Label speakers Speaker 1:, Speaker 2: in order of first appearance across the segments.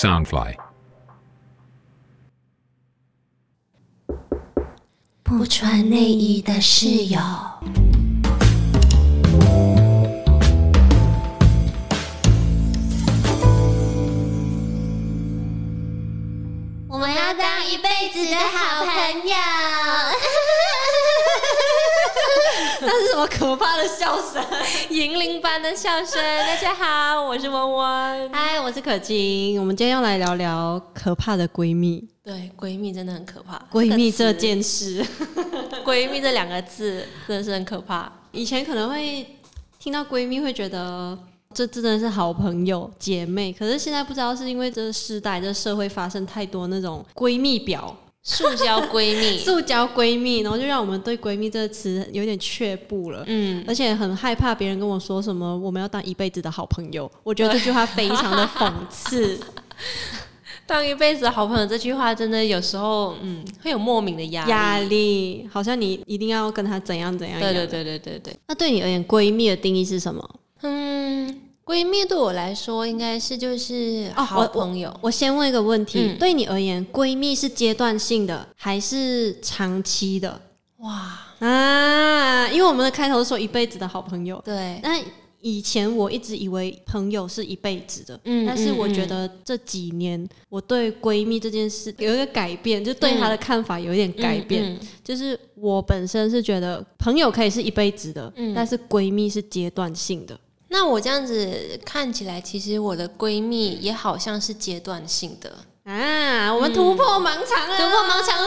Speaker 1: Soundfly。
Speaker 2: 不穿内衣的室友。
Speaker 3: 可怕的笑声？
Speaker 4: 银铃般的笑声。大家好，我是温温。
Speaker 3: 嗨，我是可金。我们今天要来聊聊可怕的闺蜜。
Speaker 4: 对，闺蜜真的很可怕。
Speaker 3: 闺蜜这件事，
Speaker 4: 闺蜜这两个字真的是很可怕。
Speaker 3: 以前可能会听到闺蜜，会觉得这真的是好朋友、姐妹。可是现在不知道是因为这时代、这社会发生太多那种闺蜜表、
Speaker 4: 塑胶闺蜜、
Speaker 3: 塑胶闺蜜，然后就让我们对闺蜜这个词有点却步了。嗯，而且很害怕别人跟我说什么我们要当一辈子的好朋友。我觉得这句话非常的讽刺。
Speaker 4: 当一辈子的好朋友这句话，真的有时候，嗯，会有莫名的压
Speaker 3: 压力，好像你一定要跟他怎样怎样。
Speaker 4: 对对对对对对。
Speaker 3: 那对你而言，闺蜜的定义是什么？
Speaker 4: 嗯，闺蜜对我来说，应该是就是好朋友。
Speaker 3: 我先问一个问题，对你而言，闺蜜是阶段性的还是长期的？哇啊！因为我们的开头说一辈子的好朋友，
Speaker 4: 对，
Speaker 3: 那。以前我一直以为朋友是一辈子的，嗯，但是我觉得这几年我对闺蜜这件事有一个改变，就对她的看法有一点改变。就是我本身是觉得朋友可以是一辈子的，但是闺蜜是阶段性的。
Speaker 4: 那我这样子看起来，其实我的闺蜜也好像是阶段性的。
Speaker 3: 啊，我们突破盲肠了！
Speaker 4: 突破盲肠，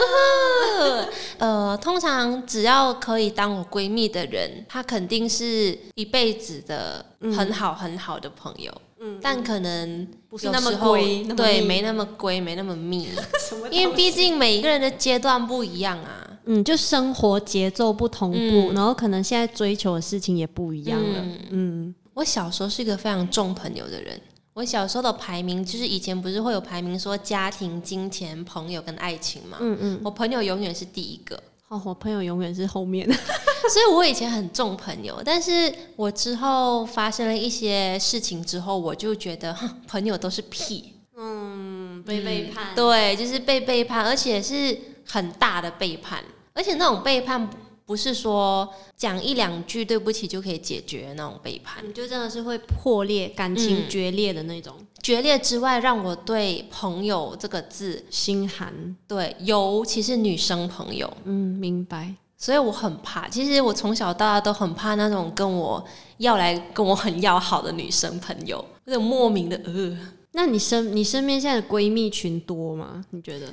Speaker 4: 呃，通常只要可以当我闺蜜的人，她肯定是一辈子的很好很好的朋友。嗯，但可能
Speaker 3: 不是那么闺，
Speaker 4: 对，没那么闺，没那么密。因为毕竟每一个人的阶段不一样啊。
Speaker 3: 嗯，就生活节奏不同步，然后可能现在追求的事情也不一样了。
Speaker 4: 嗯，我小时候是一个非常重朋友的人。我小时候的排名就是以前不是会有排名说家庭、金钱、朋友跟爱情嘛？嗯嗯，我朋友永远是第一个，
Speaker 3: 哦，我朋友永远是后面，
Speaker 4: 所以我以前很重朋友，但是我之后发生了一些事情之后，我就觉得朋友都是屁，
Speaker 3: 嗯，被背叛，
Speaker 4: 对，就是被背叛，而且是很大的背叛，而且那种背叛。不是说讲一两句对不起就可以解决那种背叛，
Speaker 3: 就真的是会破裂感情决裂的那种。
Speaker 4: 决裂之外，让我对朋友这个字
Speaker 3: 心寒。
Speaker 4: 对，尤其是女生朋友。
Speaker 3: 嗯，明白。
Speaker 4: 所以我很怕。其实我从小到大都很怕那种跟我要来跟我很要好的女生朋友，那种莫名的呃。
Speaker 3: 那你身你身边现在的闺蜜群多吗？你觉得？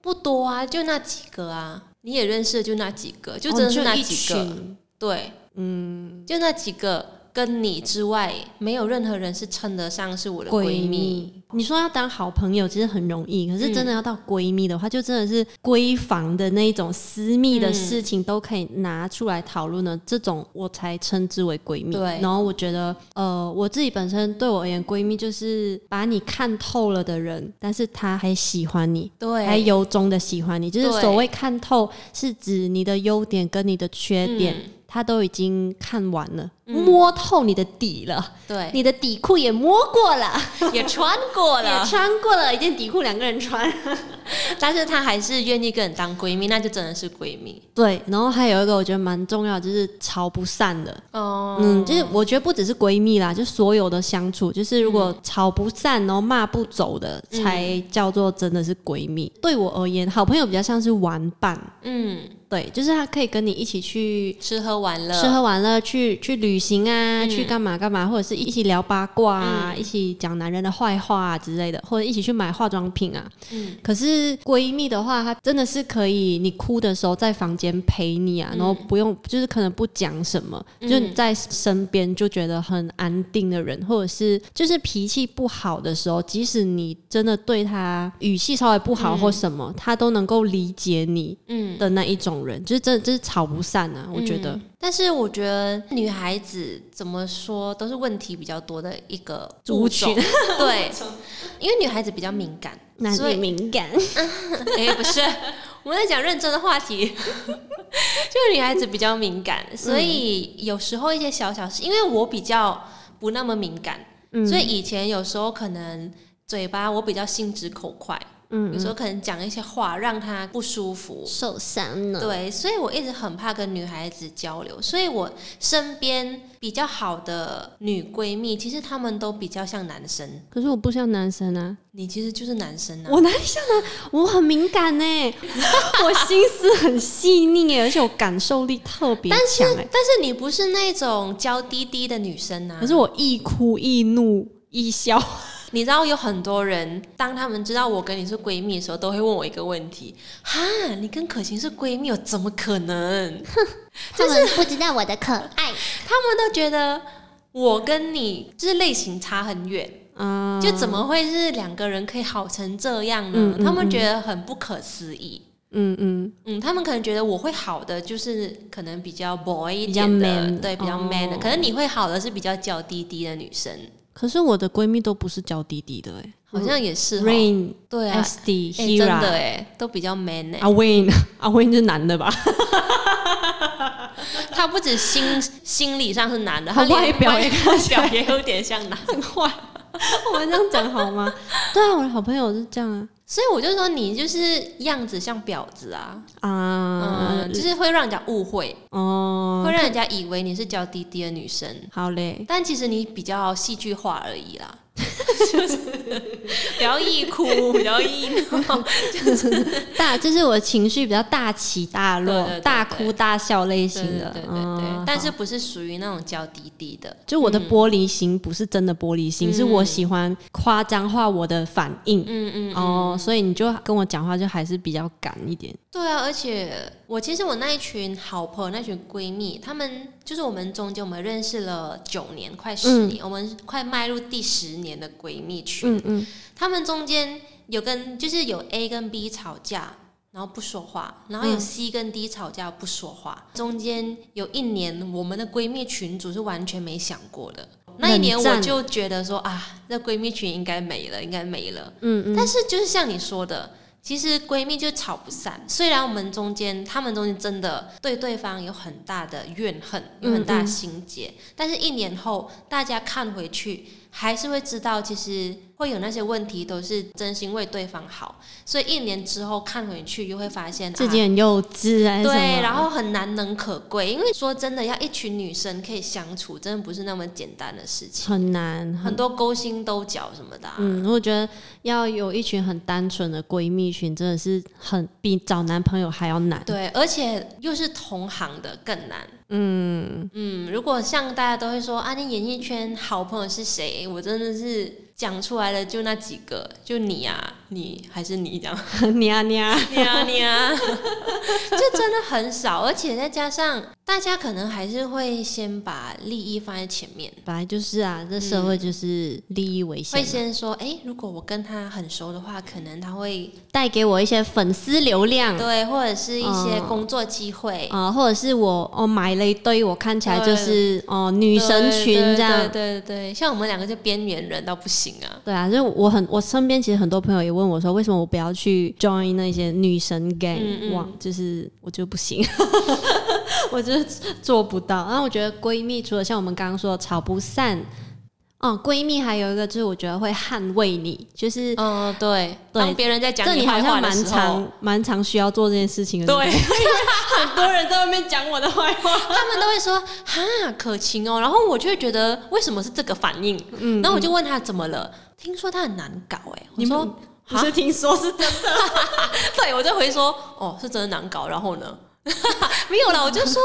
Speaker 4: 不多啊，就那几个啊。你也认识的就那几个，就真的是那几个，对，嗯，就那几个。跟你之外，没有任何人是称得上是我的闺蜜。
Speaker 3: 你说要当好朋友，其实很容易，可是真的要到闺蜜的话，就真的是闺房的那一种私密的事情都可以拿出来讨论的，这种我才称之为闺蜜。
Speaker 4: 对，
Speaker 3: 然后我觉得，呃，我自己本身对我而言，闺蜜就是把你看透了的人，但是他还喜欢你，
Speaker 4: 对，
Speaker 3: 还由衷的喜欢你，就是所谓看透，是指你的优点跟你的缺点。他都已经看完了，摸透你的底了，
Speaker 4: 对，
Speaker 3: 你的底裤也摸过了，
Speaker 4: 也穿过了，
Speaker 3: 也穿过了一件底裤，两个人穿，
Speaker 4: 但是他还是愿意跟你当闺蜜，那就真的是闺蜜。
Speaker 3: 对，然后还有一个我觉得蛮重要，就是吵不散的。哦，嗯，就是我觉得不只是闺蜜啦，就所有的相处，就是如果吵不散，然后骂不走的，才叫做真的是闺蜜。对我而言，好朋友比较像是玩伴。嗯。对，就是他可以跟你一起去
Speaker 4: 吃喝玩乐，
Speaker 3: 吃喝玩乐，去去旅行啊，去干嘛干嘛，或者是一起聊八卦啊，一起讲男人的坏话啊之类的，或者一起去买化妆品啊。嗯，可是闺蜜的话，她真的是可以，你哭的时候在房间陪你啊，然后不用，就是可能不讲什么，就你在身边就觉得很安定的人，或者是就是脾气不好的时候，即使你真的对他语气稍微不好或什么，他都能够理解你嗯。的那一种。人就是真的，就是吵不散啊！我觉得，
Speaker 4: 但是我觉得女孩子怎么说都是问题比较多的一个族群，对，因为女孩子比较敏感，
Speaker 3: 所以敏感。
Speaker 4: 哎，不是，我们在讲认真的话题，就是女孩子比较敏感，所以有时候一些小小事，因为我比较不那么敏感，所以以前有时候可能。嘴巴我比较心直口快，嗯，有时候可能讲一些话让她不舒服，
Speaker 2: 受伤了。
Speaker 4: 对，所以我一直很怕跟女孩子交流，所以我身边比较好的女闺蜜，其实她们都比较像男生。
Speaker 3: 可是我不像男生啊，
Speaker 4: 你其实就是男生啊，
Speaker 3: 我哪里像男？我很敏感呢，我心思很细腻，而且我感受力特别强哎。
Speaker 4: 但是你不是那种娇滴滴的女生啊，
Speaker 3: 可是我易哭易怒易笑。
Speaker 4: 你知道有很多人，当他们知道我跟你是闺蜜的时候，都会问我一个问题：哈，你跟可晴是闺蜜，怎么可能？
Speaker 2: 他们不知道我的可爱，
Speaker 4: 他们都觉得我跟你就是类型差很远，嗯，就怎么会是两个人可以好成这样呢？他们觉得很不可思议。嗯嗯嗯，他们可能觉得我会好的就是可能比较 boy 一点的，对，比较 man 的，可能你会好的是比较娇滴滴的女生。
Speaker 3: 可是我的闺蜜都不是娇滴滴的哎，
Speaker 4: 好像也是
Speaker 3: Rain
Speaker 4: 对啊
Speaker 3: ，SD
Speaker 4: 真的哎，都比较 man 哎。
Speaker 3: 阿 Wayne 阿 Wayne 是男的吧？
Speaker 4: 他不止心心理上是男的，
Speaker 3: 他外表也
Speaker 4: 外表也有点像男，
Speaker 3: 很坏。我们这样讲好吗？对啊，我的好朋友是这样啊。
Speaker 4: 所以我就说你就是样子像婊子啊啊，就是会让人家误会哦，会让人家以为你是娇滴滴的女生。
Speaker 3: 好嘞，
Speaker 4: 但其实你比较戏剧化而已啦。就是比较易哭，比较易闹，
Speaker 3: 就是。大，就是我情绪比较大起大落，大哭大笑类型的，
Speaker 4: 对对对。但是不是属于那种娇滴滴的，
Speaker 3: 就我的玻璃心不是真的玻璃心，是我喜欢夸张化我的反应，嗯嗯哦，所以你就跟我讲话就还是比较敢一点。
Speaker 4: 对啊，而且我其实我那一群好朋友，那群闺蜜，她们就是我们中间我们认识了九年，快十年，我们快迈入第十年的闺蜜群。嗯嗯，她们中间有跟就是有 A 跟 B 吵架，然后不说话，然后有 C 跟 D 吵架不说话，中间有一年我们的闺蜜群组是完全没想过的。那一年我就觉得说啊，那闺蜜群应该没了，应该没了。嗯嗯，但是就是像你说的。其实闺蜜就吵不散，虽然我们中间，她们中间真的对对方有很大的怨恨，有很大心结，但是一年后，大家看回去。还是会知道，其实会有那些问题，都是真心为对方好。所以一年之后看回去，又会发现
Speaker 3: 自己很幼稚啊。
Speaker 4: 对，然后很难能可贵。因为说真的，要一群女生可以相处，真的不是那么简单的事情，
Speaker 3: 很难，
Speaker 4: 很多勾心斗角什么的。
Speaker 3: 嗯，我觉得要有一群很单纯的闺蜜群，真的是很比找男朋友还要难。
Speaker 4: 对，而且又是同行的更难。嗯嗯，如果像大家都会说啊，你演艺圈好朋友是谁？我真的是讲出来的，就那几个，就你啊，你还是你这样，
Speaker 3: 你啊你啊
Speaker 4: 你啊你啊，就 真的很少，而且再加上。大家可能还是会先把利益放在前面，
Speaker 3: 本来就是啊，这社会就是利益为先。
Speaker 4: 会先说，哎，如果我跟他很熟的话，可能他会
Speaker 3: 带给我一些粉丝流量，
Speaker 4: 对，或者是一些工作机会
Speaker 3: 啊，或者是我哦买了一堆，我看起来就是哦女神群这样，
Speaker 4: 对对对，像我们两个就边缘人到不行啊。
Speaker 3: 对啊，就我很我身边其实很多朋友也问我说，为什么我不要去 join 那些女神 gang？哇，就是我就不行，我就。做不到，然后我觉得闺蜜除了像我们刚刚说吵不散，哦，闺蜜还有一个就是我觉得会捍卫你，就是
Speaker 4: 嗯，对，当别人在讲
Speaker 3: 你
Speaker 4: 坏话
Speaker 3: 蛮常蛮常需要做这件事情的，
Speaker 4: 对，
Speaker 3: 很多人在外面讲我的坏话，
Speaker 4: 他们都会说哈可晴哦，然后我就会觉得为什么是这个反应？嗯，然后我就问他怎么了？听说他很难搞哎，
Speaker 3: 你们不是听说是真的？
Speaker 4: 对，我就回说哦，是真的难搞，然后呢？没有啦，我就说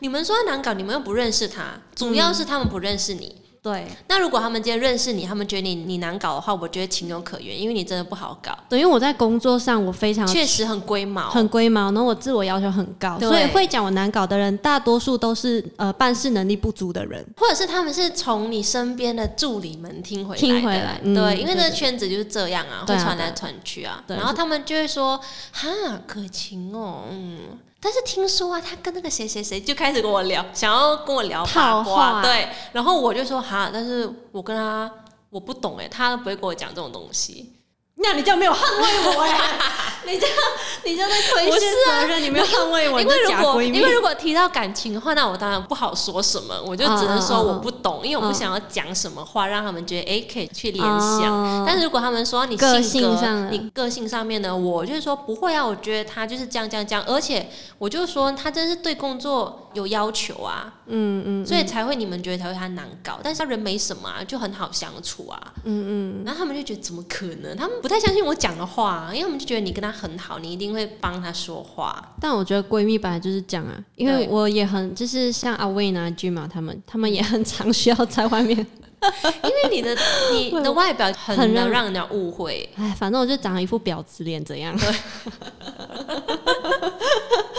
Speaker 4: 你们说难搞，你们又不认识他，主要是他们不认识你。
Speaker 3: 对，
Speaker 4: 那如果他们今天认识你，他们觉得你你难搞的话，我觉得情有可原，因为你真的不好搞。
Speaker 3: 对，因为我在工作上我非常
Speaker 4: 确实很龟毛，
Speaker 3: 很龟毛，然后我自我要求很高，所以会讲我难搞的人，大多数都是呃办事能力不足的人，
Speaker 4: 或者是他们是从你身边的助理们听回来
Speaker 3: 听回来，
Speaker 4: 对，因为这个圈子就是这样啊，会传来传去啊，然后他们就会说哈可晴哦，嗯。但是听说啊，他跟那个谁谁谁就开始跟我聊，想要跟我聊八卦，对，然后我就说哈，但是我跟他我不懂哎，他不会跟我讲这种东西。
Speaker 3: 那你就没有捍卫我哎，你这样你这样在推卸责任，你没有捍卫我，
Speaker 4: 因为如果
Speaker 3: 因
Speaker 4: 为如果提到感情的话，那我当然不好说什么，我就只能说我不懂，因为我不想要讲什么话让他们觉得哎可以去联想。但是如果他们说你性格、你个性上面的，我就是说不会啊，我觉得他就是这样这样这样，而且我就说他真是对工作有要求啊，嗯嗯，所以才会你们觉得才会他难搞，但是他人没什么啊，就很好相处啊，嗯嗯，然后他们就觉得怎么可能，他们不太相信我讲的话，因为我们就觉得你跟他很好，你一定会帮他说话。
Speaker 3: 但我觉得闺蜜本来就是这样啊，因为我也很就是像阿威拿句嘛，他们他们也很常需要在外面，
Speaker 4: 因为你的 你的外表很能让人家误会。
Speaker 3: 哎，反正我就长了一副婊子脸，怎样？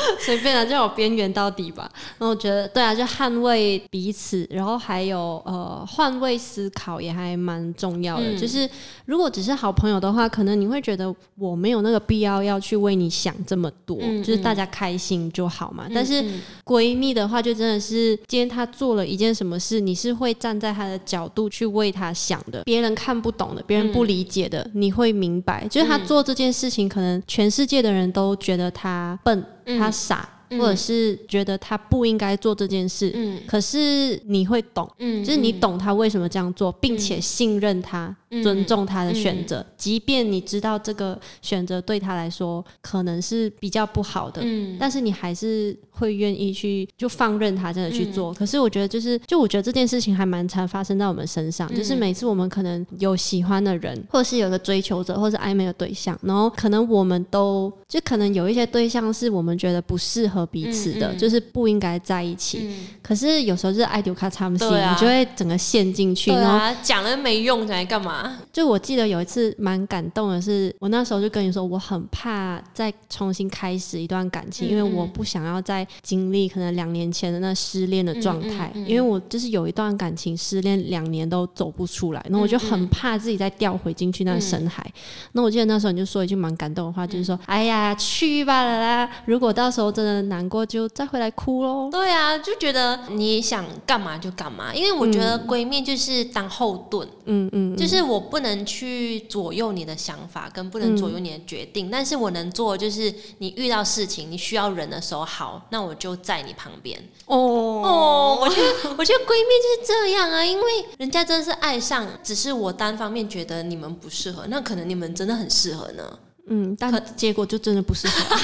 Speaker 3: 随便了，就我边缘到底吧。然后我觉得，对啊，就捍卫彼此，然后还有呃换位思考也还蛮重要的。就是如果只是好朋友的话，可能你会觉得我没有那个必要要去为你想这么多，就是大家开心就好嘛。但是闺蜜的话，就真的是今天她做了一件什么事，你是会站在她的角度去为她想的。别人看不懂的，别人不理解的，你会明白。就是她做这件事情，可能全世界的人都觉得她笨。他傻，或者是觉得他不应该做这件事，可是你会懂，就是你懂他为什么这样做，并且信任他。尊重他的选择，即便你知道这个选择对他来说可能是比较不好的，嗯，但是你还是会愿意去就放任他真的去做。可是我觉得就是，就我觉得这件事情还蛮常发生在我们身上，就是每次我们可能有喜欢的人，或者是有个追求者，或者暧昧的对象，然后可能我们都就可能有一些对象是我们觉得不适合彼此的，就是不应该在一起。可是有时候就是爱丢卡差不多，你就会整个陷进去，然后
Speaker 4: 讲了没用，来干嘛？
Speaker 3: 就我记得有一次蛮感动的，是我那时候就跟你说，我很怕再重新开始一段感情，因为我不想要再经历可能两年前的那失恋的状态，因为我就是有一段感情失恋两年都走不出来，那我就很怕自己再掉回进去那个深海。那我记得那时候你就说一句蛮感动的话，就是说：“哎呀，去吧啦，如果到时候真的难过，就再回来哭喽。”
Speaker 4: 对啊，就觉得你想干嘛就干嘛，因为我觉得闺蜜就是当后盾，嗯嗯，就是我。不能去左右你的想法，跟不能左右你的决定，但是我能做就是你遇到事情你需要人的时候，好，那我就在你旁边。哦哦，我觉得我觉得闺蜜就是这样啊，因为人家真的是爱上，只是我单方面觉得你们不适合，那可能你们真的很适合呢。
Speaker 3: 嗯，但结果就真的不适合，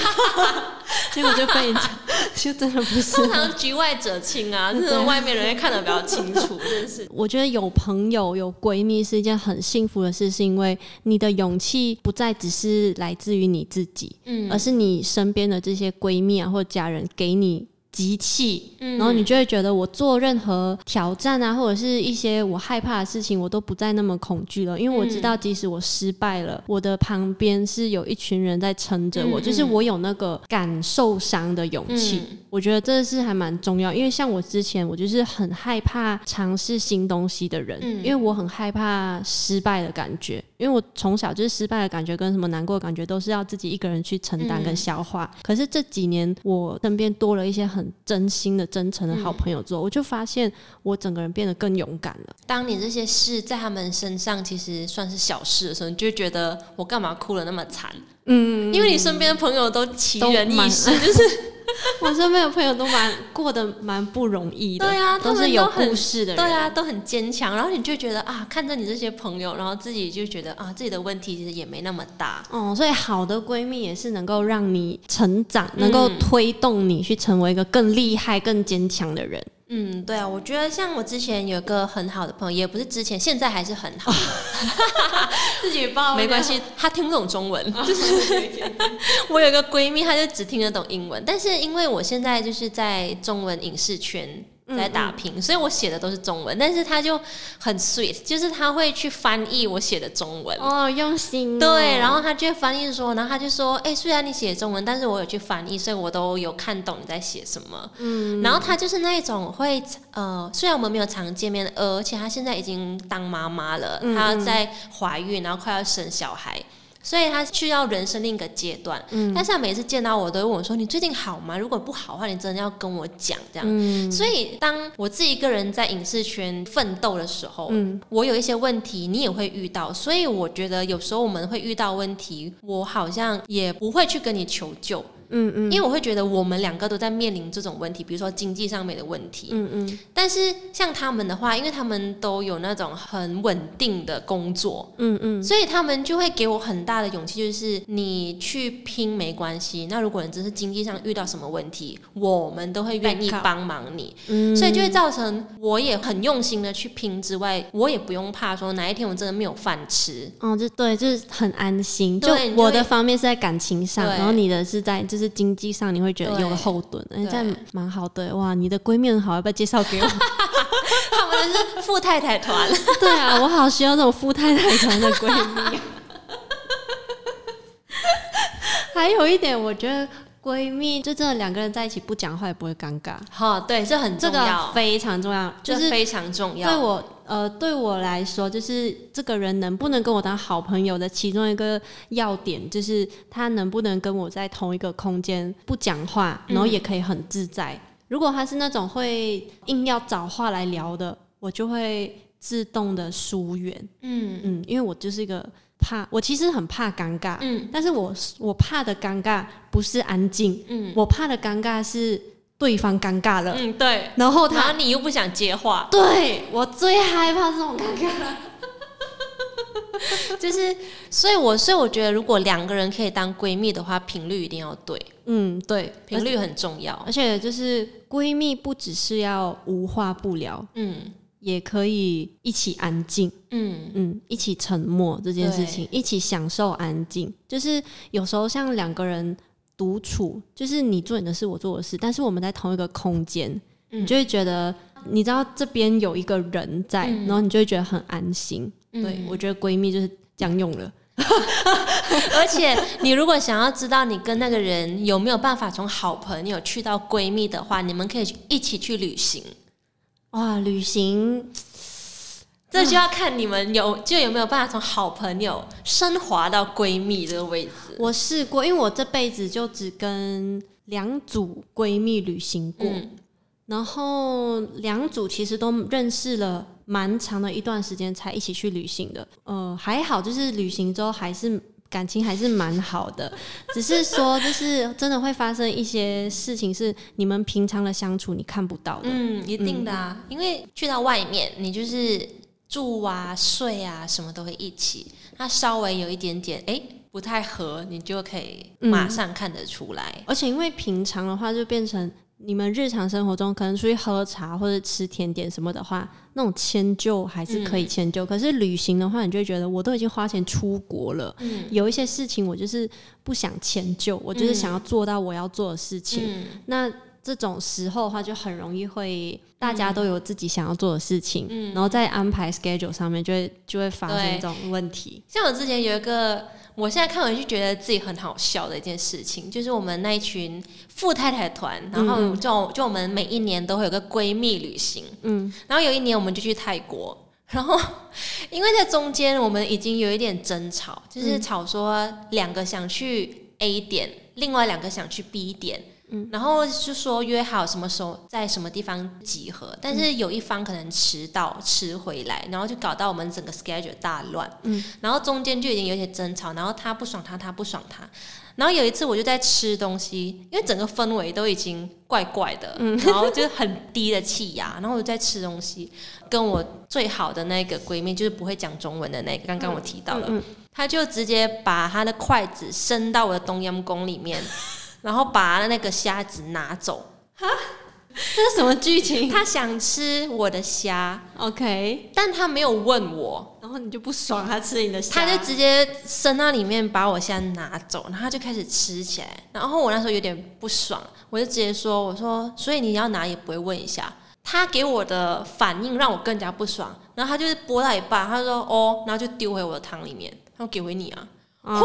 Speaker 3: 结果就被 就真的不是。
Speaker 4: 通常局外者清啊，就是外面人会看得比较清楚，真是。
Speaker 3: 我觉得有朋友有闺蜜是一件很幸福的事，是因为你的勇气不再只是来自于你自己，嗯，而是你身边的这些闺蜜啊或者家人给你。集气，然后你就会觉得我做任何挑战啊，或者是一些我害怕的事情，我都不再那么恐惧了，因为我知道即使我失败了，我的旁边是有一群人在撑着我，就是我有那个敢受伤的勇气。我觉得这是还蛮重要，因为像我之前，我就是很害怕尝试新东西的人，因为我很害怕失败的感觉，因为我从小就是失败的感觉跟什么难过的感觉都是要自己一个人去承担跟消化。可是这几年我身边多了一些很真心的、真诚的好朋友之后，我就发现我整个人变得更勇敢了。
Speaker 4: 当你这些事在他们身上其实算是小事的时候，你就觉得我干嘛哭了那么惨？嗯，因为你身边的朋友都奇人异事，就是
Speaker 3: 我身边的朋友都蛮过得蛮不容易的。
Speaker 4: 对啊，
Speaker 3: 都是有故事的人，
Speaker 4: 对啊，都很坚强。然后你就觉得啊，看着你这些朋友，然后自己就觉得啊，自己的问题其实也没那么大。
Speaker 3: 哦，所以好的闺蜜也是能够让你成长，能够推动你去成为一个更厉害、更坚强的人。
Speaker 4: 嗯，对啊，我觉得像我之前有个很好的朋友，也不是之前，现在还是很好。
Speaker 3: 自己报
Speaker 4: 没关系，他听不懂中文。就是我有个闺蜜，她就只听得懂英文，但是因为我现在就是在中文影视圈。在打拼，所以我写的都是中文，但是他就很 sweet，就是他会去翻译我写的中文
Speaker 3: 哦，用心
Speaker 4: 对，然后他就翻译说，然后他就说，哎，虽然你写中文，但是我有去翻译，所以我都有看懂你在写什么。嗯，然后他就是那一种会，呃，虽然我们没有常见面，而且他现在已经当妈妈了，她在怀孕，然后快要生小孩。所以他去到人生另一个阶段。嗯，但是他每次见到我都会问我说：“你最近好吗？如果不好的话，你真的要跟我讲。”这样。嗯，所以当我自己一个人在影视圈奋斗的时候，嗯，我有一些问题，你也会遇到。所以我觉得有时候我们会遇到问题，我好像也不会去跟你求救。嗯嗯，因为我会觉得我们两个都在面临这种问题，比如说经济上面的问题。嗯嗯。但是像他们的话，因为他们都有那种很稳定的工作，嗯嗯，所以他们就会给我很大的勇气，就是你去拼没关系。那如果你真是经济上遇到什么问题，我们都会愿意帮忙你。嗯。所以就会造成我也很用心的去拼之外，我也不用怕说哪一天我真的没有饭吃。
Speaker 3: 哦，就对，就是很安心。就我的方面是在感情上，然后你的是在。就是经济上你会觉得有个后盾，哎，这样蛮好的哇！你的闺蜜很好，要不要介绍给我？
Speaker 4: 他们是富太太团，
Speaker 3: 对啊，我好需要这种富太太团的闺蜜。还有一点，我觉得闺蜜就真的两个人在一起不讲话也不会尴尬。
Speaker 4: 好，对，这很重要，
Speaker 3: 非常重要，就是
Speaker 4: 非常重要。
Speaker 3: 对我。呃，对我来说，就是这个人能不能跟我当好朋友的其中一个要点，就是他能不能跟我在同一个空间不讲话，然后也可以很自在。如果他是那种会硬要找话来聊的，我就会自动的疏远。嗯嗯，因为我就是一个怕，我其实很怕尴尬。嗯，但是我我怕的尴尬不是安静。嗯，我怕的尴尬是。对方尴尬了，
Speaker 4: 嗯，对，
Speaker 3: 然后他，
Speaker 4: 你又不想接话，
Speaker 3: 对我最害怕这种尴尬，
Speaker 4: 就是，所以，我，所以我觉得，如果两个人可以当闺蜜的话，频率一定要对，
Speaker 3: 嗯，对，
Speaker 4: 频率很重要，
Speaker 3: 而且就是闺蜜不只是要无话不聊，嗯，也可以一起安静，嗯。嗯，一起沉默这件事情，一起享受安静，就是有时候像两个人。独处就是你做你的事，我做我的事，但是我们在同一个空间，你就会觉得，你知道这边有一个人在，然后你就会觉得很安心。对我觉得闺蜜就是这样用了，
Speaker 4: 而且你如果想要知道你跟那个人有没有办法从好朋友去到闺蜜的话，你们可以一起去旅行。
Speaker 3: 哇，旅行。
Speaker 4: 这就要看你们有就有没有办法从好朋友升华到闺蜜这个位置。
Speaker 3: 我试过，因为我这辈子就只跟两组闺蜜旅行过，然后两组其实都认识了蛮长的一段时间才一起去旅行的。呃，还好，就是旅行之后还是感情还是蛮好的，只是说就是真的会发生一些事情是你们平常的相处你看不到的。
Speaker 4: 嗯，一定的啊，因为去到外面你就是。住啊、睡啊，什么都会一起。那稍微有一点点哎不太合，你就可以马上看得出来。
Speaker 3: 而且因为平常的话，就变成你们日常生活中可能出去喝茶或者吃甜点什么的话，那种迁就还是可以迁就。可是旅行的话，你就会觉得我都已经花钱出国了，有一些事情我就是不想迁就，我就是想要做到我要做的事情。那这种时候的话，就很容易会大家都有自己想要做的事情，嗯，然后在安排 schedule 上面就会就会发生这种问题。
Speaker 4: 像我之前有一个，我现在看回去觉得自己很好笑的一件事情，就是我们那一群富太太团，然后就就我们每一年都会有个闺蜜旅行，嗯，然后有一年我们就去泰国，然后 因为在中间我们已经有一点争吵，就是吵说两个想去 A 点，另外两个想去 B 点。然后就说约好什么时候在什么地方集合，但是有一方可能迟到迟回来，然后就搞到我们整个 schedule 大乱。嗯，然后中间就已经有些争吵，然后他不爽他，他不爽他。然后有一次我就在吃东西，因为整个氛围都已经怪怪的，然后就很低的气压，然后我在吃东西，跟我最好的那个闺蜜，就是不会讲中文的那个，刚刚我提到了，他就直接把她的筷子伸到我的冬阴功里面。然后把那个虾子拿走，哈，
Speaker 3: 这是什么剧情？
Speaker 4: 他想吃我的虾
Speaker 3: ，OK，
Speaker 4: 但他没有问我，
Speaker 3: 然后你就不爽，他吃你的虾，
Speaker 4: 他就直接伸到里面把我虾拿走，然后他就开始吃起来。然后我那时候有点不爽，我就直接说：“我说，所以你要拿也不会问一下。”他给我的反应让我更加不爽，然后他就是剥到一半，他说：“哦”，然后就丢回我的汤里面，他说：“给回你啊。”嚯，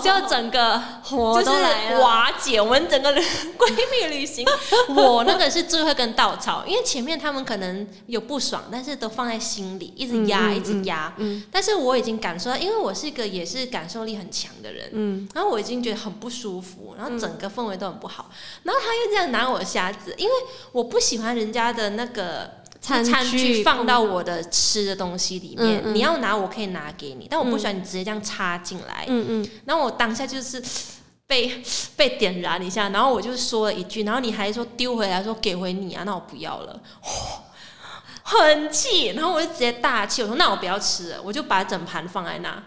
Speaker 4: 就整个就是。瓦解我们整个人 闺蜜旅行。我那个是最后一根稻草，因为前面他们可能有不爽，但是都放在心里，一直压，一直压。嗯但是我已经感受到，因为我是一个也是感受力很强的人，嗯，然后我已经觉得很不舒服，然后整个氛围都很不好。然后他又这样拿我瞎子，因为我不喜欢人家的那个。餐具放到我的吃的东西里面，你要拿我可以拿给你，但我不喜欢你直接这样插进来。嗯嗯。然后我当下就是被被点燃一下，然后我就说了一句，然后你还说丢回来说给回你啊，那我不要了，很气。然后我就直接大气，我说那我不要吃了，我就把整盘放在那，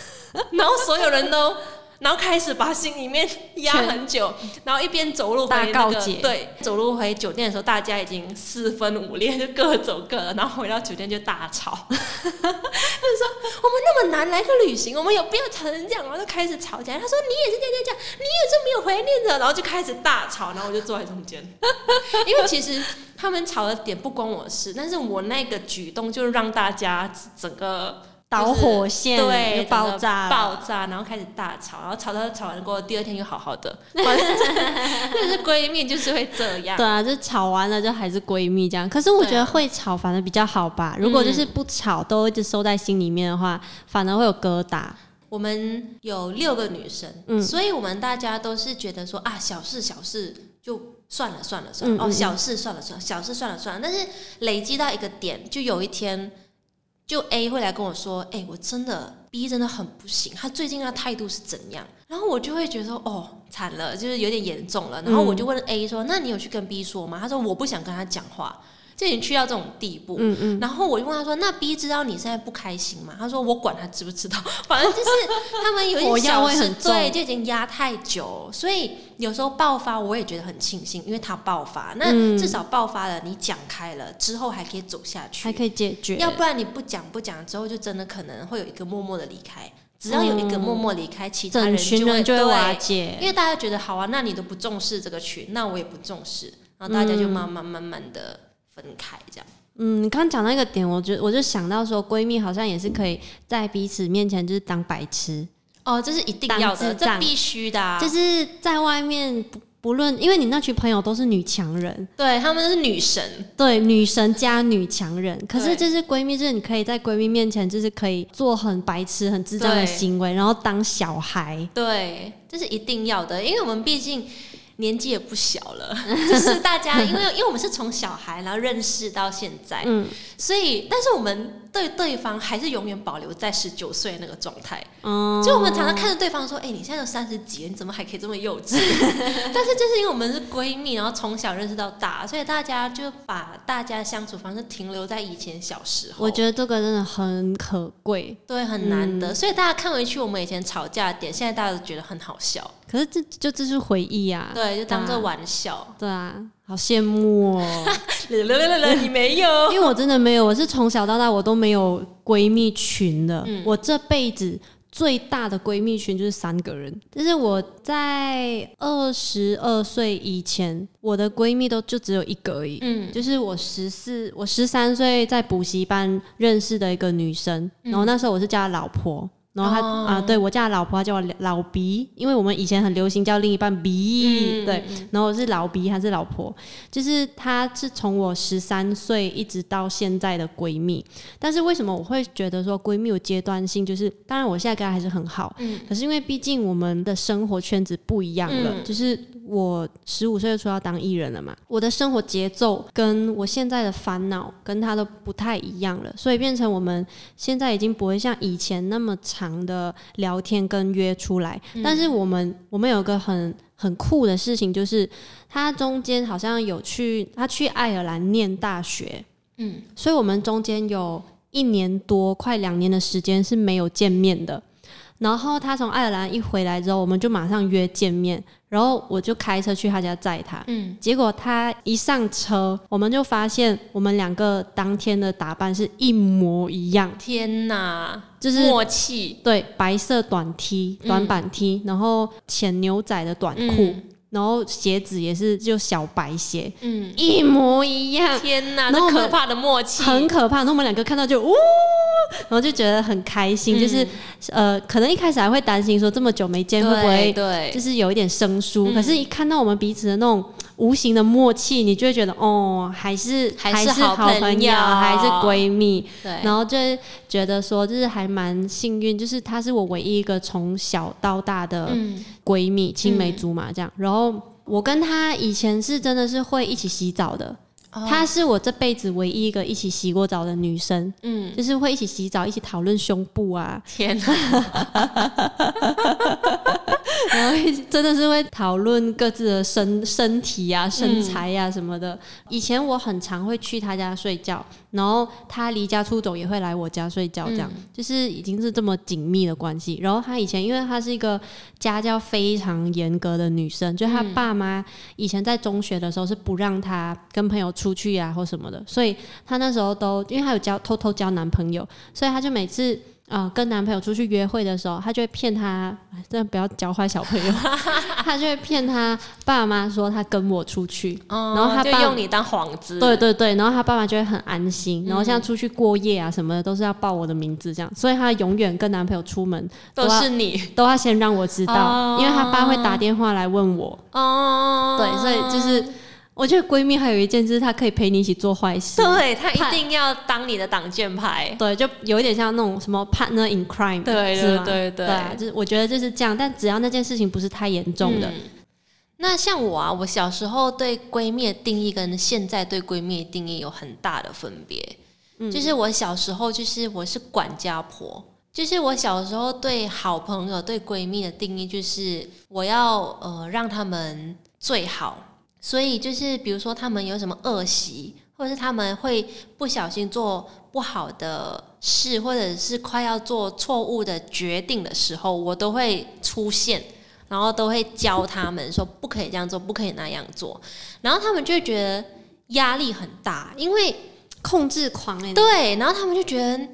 Speaker 4: 然后所有人都。然后开始把心里面压很久，然后一边走路回那个对，走路回酒店的时候，大家已经四分五裂，就各走各的。然后回到酒店就大吵，就说我们那么难来个旅行，我们有必要吵成这样吗？就开始吵起来。他说你也是这样这样，你也是没有怀念着，然后就开始大吵。然后我就坐在中间，因为其实他们吵的点不关我事，但是我那个举动就让大家整个。
Speaker 3: 导火线
Speaker 4: 对
Speaker 3: 爆炸
Speaker 4: 爆炸，然后开始大吵，然后吵到吵完过后，第二天又好好的。就是闺蜜就是会这样。
Speaker 3: 对啊，就吵完了就还是闺蜜这样。可是我觉得会吵反而比较好吧。如果就是不吵，都一直收在心里面的话，反而会有疙瘩。
Speaker 4: 我们有六个女生，嗯，所以我们大家都是觉得说啊，小事小事就算了算了算了，哦，小事算了算了，小事算了算了。但是累积到一个点，就有一天。就 A 会来跟我说，哎，我真的 B 真的很不行，他最近他态度是怎样？然后我就会觉得，哦，惨了，就是有点严重了。然后我就问 A 说，那你有去跟 B 说吗？他说我不想跟他讲话。就已经去到这种地步，嗯嗯，然后我就问他说：“那 B 知道你现在不开心吗？”他说：“我管他知不知道，反正就是他们有点小事，对，就已经压太久，所以有时候爆发我也觉得很庆幸，因为他爆发，那至少爆发了，你讲开了之后还可以走下去，
Speaker 3: 还可以解决。
Speaker 4: 要不然你不讲不讲之后，就真的可能会有一个默默的离开。只要有一个默默离开，其他人就会
Speaker 3: 就会瓦解，
Speaker 4: 因为大家觉得好啊，那你都不重视这个群，那我也不重视，然后大家就慢慢慢慢的。分开这样，
Speaker 3: 嗯，你刚讲到一个点，我觉我就想到说，闺蜜好像也是可以在彼此面前就是当白痴。
Speaker 4: 哦，这是一定要的，这必须的，
Speaker 3: 就是在外面不不论，因为你那群朋友都是女强人，
Speaker 4: 对她们都是女神，
Speaker 3: 对女神加女强人，可是就是闺蜜，就是你可以在闺蜜面前就是可以做很白痴、很智障的行为，然后当小孩，
Speaker 4: 对，这是一定要的，因为我们毕竟。年纪也不小了，就是大家，因为因为我们是从小孩然后认识到现在，嗯，所以但是我们对对方还是永远保留在十九岁那个状态，嗯，就我们常常看着对方说，哎，你现在都三十几，你怎么还可以这么幼稚？但是就是因为我们是闺蜜，然后从小认识到大，所以大家就把大家相处方式停留在以前小时候。
Speaker 3: 我觉得这个真的很可贵，
Speaker 4: 对，很难得。所以大家看回去我们以前吵架点，现在大家都觉得很好笑。
Speaker 3: 可是这就这是回忆啊，
Speaker 4: 对，就当做玩笑，
Speaker 3: 对啊，好羡慕哦。
Speaker 4: 你没有，
Speaker 3: 因为我真的没有，我是从小到大我都没有闺蜜群的。我这辈子最大的闺蜜群就是三个人，就是我在二十二岁以前，我的闺蜜都就只有一个而已。嗯，就是我十四，我十三岁在补习班认识的一个女生，然后那时候我是叫她老婆。然后他啊，对我家老婆叫我老鼻，因为我们以前很流行叫另一半鼻，对。然后我是老鼻还是老婆，就是她是从我十三岁一直到现在的闺蜜。但是为什么我会觉得说闺蜜有阶段性？就是当然我现在跟她还是很好，嗯。可是因为毕竟我们的生活圈子不一样了，就是我十五岁就出要当艺人了嘛，我的生活节奏跟我现在的烦恼跟她都不太一样了，所以变成我们现在已经不会像以前那么长。长的聊天跟约出来，但是我们我们有个很很酷的事情，就是他中间好像有去他去爱尔兰念大学，嗯，所以我们中间有一年多快两年的时间是没有见面的。然后他从爱尔兰一回来之后，我们就马上约见面。然后我就开车去他家载他。嗯，结果他一上车，我们就发现我们两个当天的打扮是一模一样。
Speaker 4: 天哪，
Speaker 3: 就是
Speaker 4: 默契。
Speaker 3: 对，白色短 T、短版 T，然后浅牛仔的短裤，然后鞋子也是就小白鞋，嗯，一模一样。
Speaker 4: 天哪，那可怕的默契，
Speaker 3: 很可怕。那我们两个看到就呜，然后就觉得很开心，就是呃，可能一开始还会担心说这么久没见会不会
Speaker 4: 对，
Speaker 3: 就是有一点生疏，可是一看到我们彼此的那种无形的默契，你就会觉得哦，还是
Speaker 4: 还
Speaker 3: 是好
Speaker 4: 朋友，
Speaker 3: 还是闺蜜，
Speaker 4: 对，
Speaker 3: 然后就觉得说就是还蛮幸运，就是她是我唯一一个从小到大的闺蜜，青梅竹马这样，然后我跟她以前是真的是会一起洗澡的。她是我这辈子唯一一个一起洗过澡的女生，嗯，就是会一起洗澡，一起讨论胸部啊，
Speaker 4: 天哪！
Speaker 3: 然 后真的是会讨论各自的身身体啊、身材呀什么的。以前我很常会去他家睡觉，然后他离家出走也会来我家睡觉，这样就是已经是这么紧密的关系。然后他以前因为他是一个家教非常严格的女生，就他爸妈以前在中学的时候是不让他跟朋友出去呀或什么的，所以他那时候都因为他有交偷偷交男朋友，所以他就每次。啊，跟男朋友出去约会的时候，他就会骗他，真的不要教坏小朋友。他就会骗他爸妈说他跟我出去，然后他
Speaker 4: 就用你当幌子。
Speaker 3: 对对对，然后他爸妈就会很安心。然后像出去过夜啊什么的，都是要报我的名字这样，所以他永远跟男朋友出门
Speaker 4: 都是你，
Speaker 3: 都要先让我知道，因为他爸会打电话来问我。哦，对，所以就是。我觉得闺蜜还有一件，就是她可以陪你一起做坏事。
Speaker 4: 对她一定要当你的挡箭牌。
Speaker 3: 对，就有一点像那种什么 partner in crime，
Speaker 4: 对对对对，
Speaker 3: 就是我觉得就是这样。但只要那件事情不是太严重的，
Speaker 4: 那像我啊，我小时候对闺蜜的定义跟现在对闺蜜的定义有很大的分别。嗯，就是我小时候就是我是管家婆，就是我小时候对好朋友对闺蜜的定义就是我要呃让他们最好。所以就是，比如说他们有什么恶习，或者是他们会不小心做不好的事，或者是快要做错误的决定的时候，我都会出现，然后都会教他们说不可以这样做，不可以那样做，然后他们就觉得压力很大，因为
Speaker 3: 控制狂哎，
Speaker 4: 对，然后他们就觉得，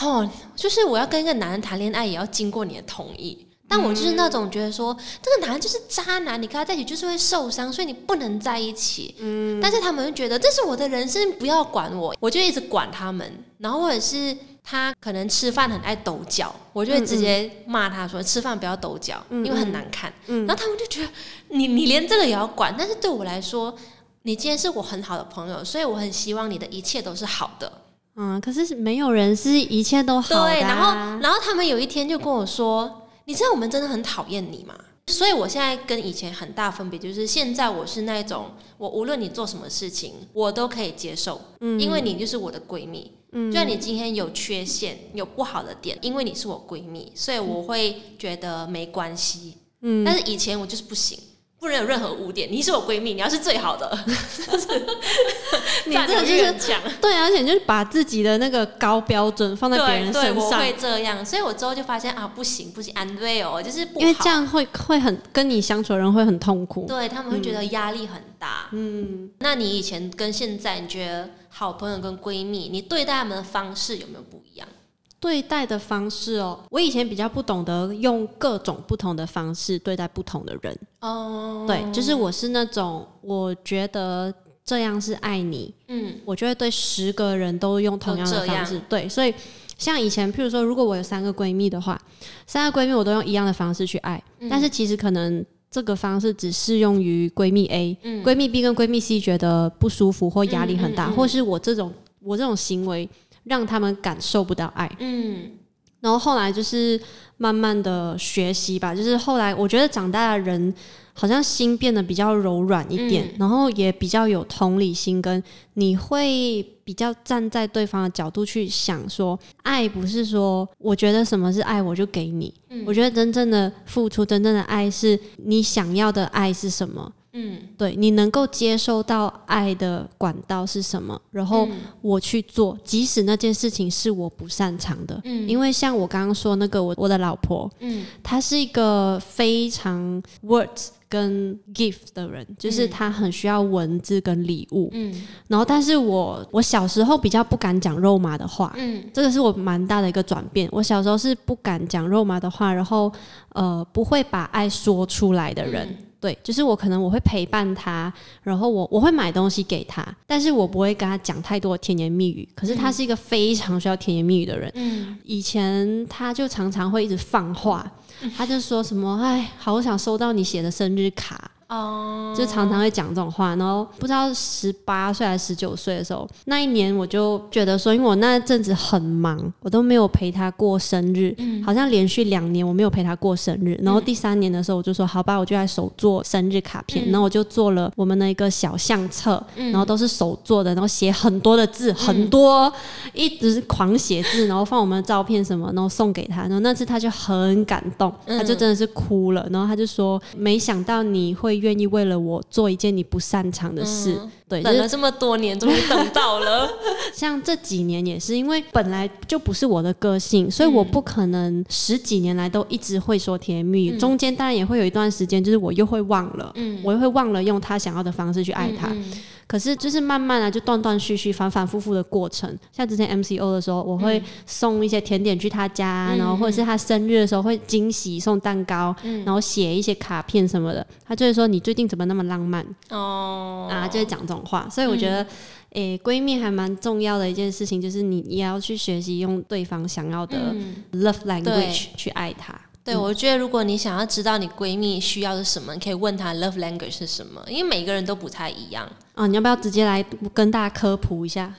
Speaker 4: 哦，就是我要跟一个男人谈恋爱，也要经过你的同意。但我就是那种觉得说，这个男人就是渣男，你跟他在一起就是会受伤，所以你不能在一起。嗯，但是他们会觉得这是我的人生，不要管我，我就一直管他们。然后或者是他可能吃饭很爱抖脚，我就会直接骂他说吃饭不要抖脚，因为很难看。嗯，然后他们就觉得你你连这个也要管，但是对我来说，你今天是我很好的朋友，所以我很希望你的一切都是好的。
Speaker 3: 嗯，可是没有人是一切都好的。
Speaker 4: 对，然后然后他们有一天就跟我说。你知道我们真的很讨厌你吗？所以我现在跟以前很大分别就是，现在我是那种，我无论你做什么事情，我都可以接受，嗯，因为你就是我的闺蜜，嗯，就算你今天有缺陷、有不好的点，因为你是我闺蜜，所以我会觉得没关系，嗯，但是以前我就是不行。不能有任何污点。你是我闺蜜，你要是最好的，
Speaker 3: 你这个就是讲对，而且就是把自己的那个高标准放在别人身上，
Speaker 4: 我会这样。所以我之后就发现啊，不行不行，安对哦，就是
Speaker 3: 因为这样会会很跟你相处的人会很痛苦，
Speaker 4: 对他们会觉得压力很大。嗯，那你以前跟现在，你觉得好朋友跟闺蜜，你对待他们的方式有没有不一样？
Speaker 3: 对待的方式哦，我以前比较不懂得用各种不同的方式对待不同的人哦。对，就是我是那种我觉得这样是爱你，嗯，我就会对十个人都用同样的方式。对，所以像以前，譬如说，如果我有三个闺蜜的话，三个闺蜜我都用一样的方式去爱，但是其实可能这个方式只适用于闺蜜 A，闺蜜 B 跟闺蜜 C 觉得不舒服或压力很大，或是我这种我这种行为。让他们感受不到爱，嗯，然后后来就是慢慢的学习吧，就是后来我觉得长大的人好像心变得比较柔软一点，然后也比较有同理心，跟你会比较站在对方的角度去想，说爱不是说我觉得什么是爱我就给你，我觉得真正的付出，真正的爱是你想要的爱是什么。嗯，对你能够接收到爱的管道是什么？然后我去做，即使那件事情是我不擅长的。嗯，因为像我刚刚说那个我我的老婆，嗯，她是一个非常 words 跟 gift 的人，就是她很需要文字跟礼物。嗯，然后但是我我小时候比较不敢讲肉麻的话。嗯，这个是我蛮大的一个转变。我小时候是不敢讲肉麻的话，然后呃不会把爱说出来的人。对，就是我可能我会陪伴他，然后我我会买东西给他，但是我不会跟他讲太多甜言蜜语。可是他是一个非常需要甜言蜜语的人。嗯，以前他就常常会一直放话，他就说什么：“哎，好想收到你写的生日卡。”哦，就常常会讲这种话，然后不知道十八岁还是十九岁的时候，那一年我就觉得说，因为我那阵子很忙，我都没有陪他过生日，好像连续两年我没有陪他过生日。然后第三年的时候，我就说好吧，我就来手做生日卡片，然后我就做了我们的一个小相册，然后都是手做的，然后写很多的字，很多，一直狂写字，然后放我们的照片什么，然后送给他。然后那次他就很感动，他就真的是哭了，然后他就说，没想到你会。愿意为了我做一件你不擅长的事，对，
Speaker 4: 等了这么多年，终于等到了。
Speaker 3: 像这几年也是，因为本来就不是我的个性，所以我不可能十几年来都一直会说甜蜜语。中间当然也会有一段时间，就是我又会忘了，嗯，我又会忘了用他想要的方式去爱他。可是就是慢慢的就断断续续、反反复复的过程。像之前 MCO 的时候，我会送一些甜点去他家，然后或者是他生日的时候会惊喜送蛋糕，然后写一些卡片什么的。他就会说：“你最近怎么那么浪漫？”哦，啊，就会讲这种话。所以我觉得，诶，闺蜜还蛮重要的一件事情，就是你也要去学习用对方想要的 love language 去爱他。
Speaker 4: 对，我觉得如果你想要知道你闺蜜需要的什么，可以问她 love language 是什么，因为每个人都不太一样。
Speaker 3: 啊，你要不要直接来跟大家科普一下？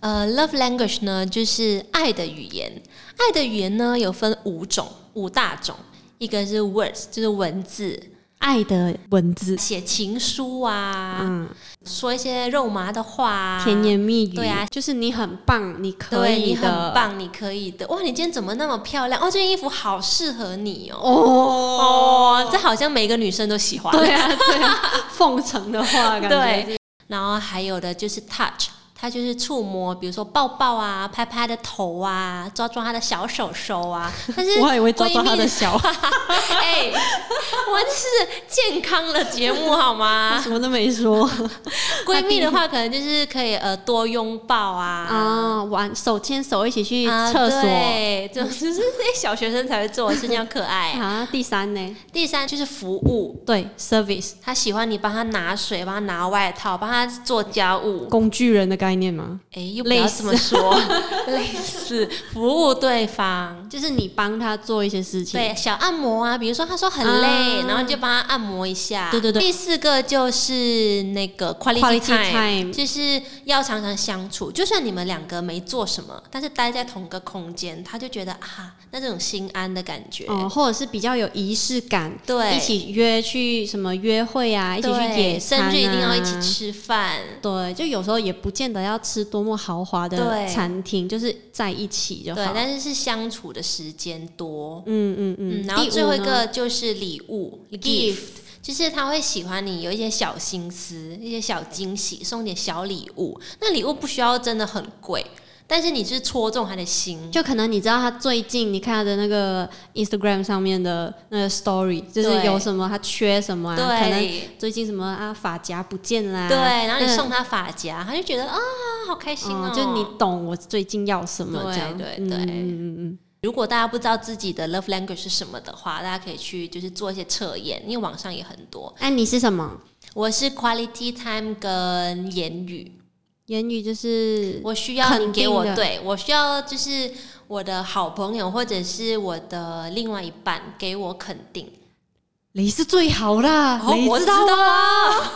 Speaker 4: 呃，love language 呢，就是爱的语言。爱的语言呢，有分五种，五大种。一个是 words，就是文字。
Speaker 3: 爱的文字，
Speaker 4: 写情书啊，嗯，说一些肉麻的话，
Speaker 3: 甜言蜜语，
Speaker 4: 对啊，
Speaker 3: 就是你很棒，你可以
Speaker 4: 的，你很棒，你可以的。哇，你今天怎么那么漂亮？哦，这件衣服好适合你哦。哦，这好像每个女生都喜欢，
Speaker 3: 对啊，对啊，奉承的话，感觉。
Speaker 4: 然后还有的就是 touch。他就是触摸，比如说抱抱啊，拍拍的头啊，抓抓他的小手手啊。但是
Speaker 3: 我还以为抓抓他的小。
Speaker 4: 哎，我这是健康的节目好吗？
Speaker 3: 什么都没说。
Speaker 4: 闺蜜的话，可能就是可以呃多拥抱啊，
Speaker 3: 啊，玩手牵手一起去厕所，
Speaker 4: 对，就是那些小学生才会做的事情，可爱
Speaker 3: 啊。第三呢？
Speaker 4: 第三就是服务，
Speaker 3: 对，service。
Speaker 4: 他喜欢你帮他拿水，帮他拿外套，帮他做家务，
Speaker 3: 工具人的概念。吗？
Speaker 4: 哎，又不要这么说，类似。服务对方，
Speaker 3: 就是你帮他做一些事情，
Speaker 4: 对，小按摩啊，比如说他说很累，然后你就帮他按摩一下。
Speaker 3: 对对对。
Speaker 4: 第四个就是那个 quality time，就是要常常相处，就算你们两个没做什么，但是待在同个空间，他就觉得啊，那这种心安的感觉，
Speaker 3: 哦，或者是比较有仪式感，
Speaker 4: 对，
Speaker 3: 一起约去什么约会啊，一起去野
Speaker 4: 餐啊，甚至一定要一起吃饭，
Speaker 3: 对，就有时候也不见得要吃多么豪华的餐厅，就是在一起就好。
Speaker 4: 对，但是是相处的时间多。嗯嗯嗯。然后最后一个就是礼物，gift，就是他会喜欢你有一些小心思，一些小惊喜，送点小礼物。那礼物不需要真的很贵。但是你是戳中他的心，
Speaker 3: 就可能你知道他最近你看他的那个 Instagram 上面的那个 Story，就是有什么他缺什么，
Speaker 4: 可
Speaker 3: 能最近什么啊发夹不见啦，
Speaker 4: 对，然后你送他发夹，他就觉得啊好开心哦，
Speaker 3: 就你懂我最近要什么这样，
Speaker 4: 对对，嗯嗯嗯。如果大家不知道自己的 love language 是什么的话，大家可以去就是做一些测验，因为网上也很多。
Speaker 3: 哎，你是什么？
Speaker 4: 我是 quality time 跟言语。
Speaker 3: 言语就是
Speaker 4: 我需要你给我，对我需要就是我的好朋友或者是我的另外一半给我肯定，
Speaker 3: 你是最好的，
Speaker 4: 我知道啊。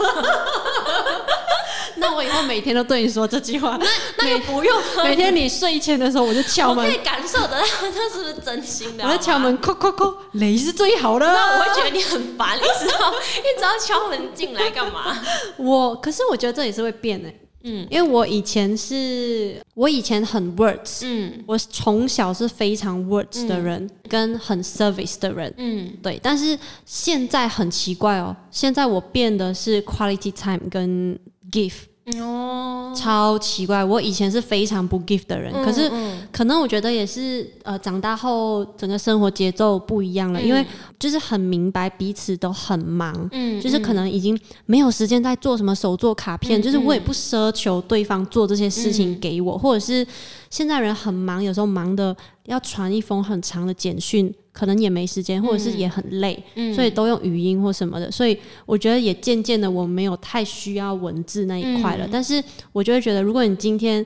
Speaker 3: 那我以后每天都对你说这句话，
Speaker 4: 那那也不用
Speaker 3: 每天你睡前的时候我就敲门，
Speaker 4: 可以感受得到他是不是真心的。
Speaker 3: 我在敲门，叩叩叩，你是最好的。
Speaker 4: 那我会觉得你很烦，你知道，你只要敲门进来干嘛？
Speaker 3: 我可是我觉得这也是会变的。嗯，因为我以前是，我以前很 words，嗯，我从小是非常 words 的人，跟很 service 的人，嗯，对。但是现在很奇怪哦，现在我变的是 quality time 跟 give，哦，超奇怪。我以前是非常不 give 的人，可是可能我觉得也是，呃，长大后整个生活节奏不一样了，因为就是很明白彼此都很忙，嗯，就是可能已经没有时间在做什么手做卡片，就是我也不奢求对方做这些事情给我，或者是现在人很忙，有时候忙的要传一封很长的简讯，可能也没时间，或者是也很累，所以都用语音或什么的，所以我觉得也渐渐的我没有太需要文字那一块了，但是我就会觉得，如果你今天。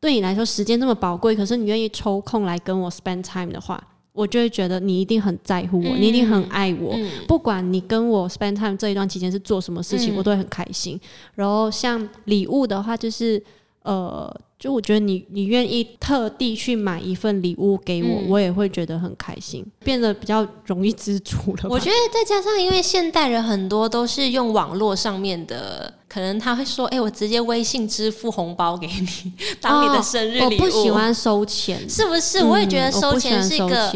Speaker 3: 对你来说时间这么宝贵，可是你愿意抽空来跟我 spend time 的话，我就会觉得你一定很在乎我，你一定很爱我。不管你跟我 spend time 这一段期间是做什么事情，我都会很开心。然后像礼物的话，就是呃。就我觉得你，你愿意特地去买一份礼物给我，我也会觉得很开心，变得比较容易知足了。
Speaker 4: 我觉得再加上，因为现代人很多都是用网络上面的，可能他会说：“哎，我直接微信支付红包给你，当你的生日礼物。”
Speaker 3: 我不喜欢收钱，
Speaker 4: 是不是？我也觉得收钱是一个。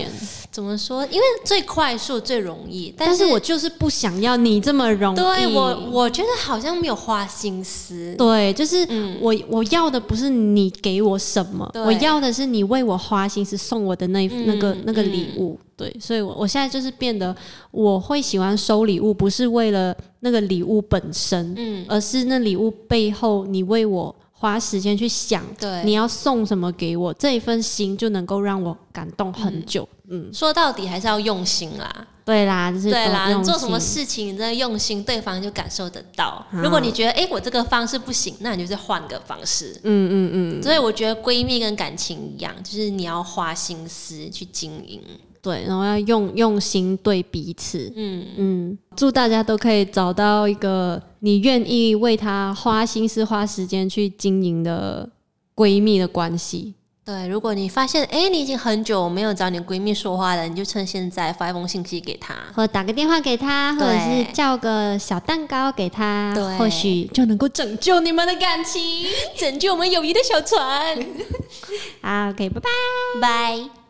Speaker 4: 怎么说？因为最快速、最容易，
Speaker 3: 但是我就是不想要你这么容易。
Speaker 4: 对我，我觉得好像没有花心思。
Speaker 3: 对，就是我我要的不是你给我什么，我要的是你为我花心思送我的那那个那个礼物。对，所以，我我现在就是变得我会喜欢收礼物，不是为了那个礼物本身，嗯，而是那礼物背后你为我。花时间去想，对，你要送什么给我，这一份心就能够让我感动很久。嗯，
Speaker 4: 说到底还是要用心啦，
Speaker 3: 对啦，就是
Speaker 4: 对啦，你做什么事情，你真的用心，对方就感受得到。如果你觉得，哎，我这个方式不行，那你就再换个方式。嗯嗯嗯。所以我觉得闺蜜跟感情一样，就是你要花心思去经营。
Speaker 3: 对，然后要用用心对彼此，嗯嗯，祝大家都可以找到一个你愿意为他花心思、花时间去经营的闺蜜的关系。
Speaker 4: 对，如果你发现哎，你已经很久没有找你闺蜜说话了，你就趁现在发一封信息给她，
Speaker 3: 或打个电话给她，或者是叫个小蛋糕给她，或许就能够拯救你们的感情，
Speaker 4: 拯救我们友谊的小船。
Speaker 3: 好，OK，拜拜，
Speaker 4: 拜。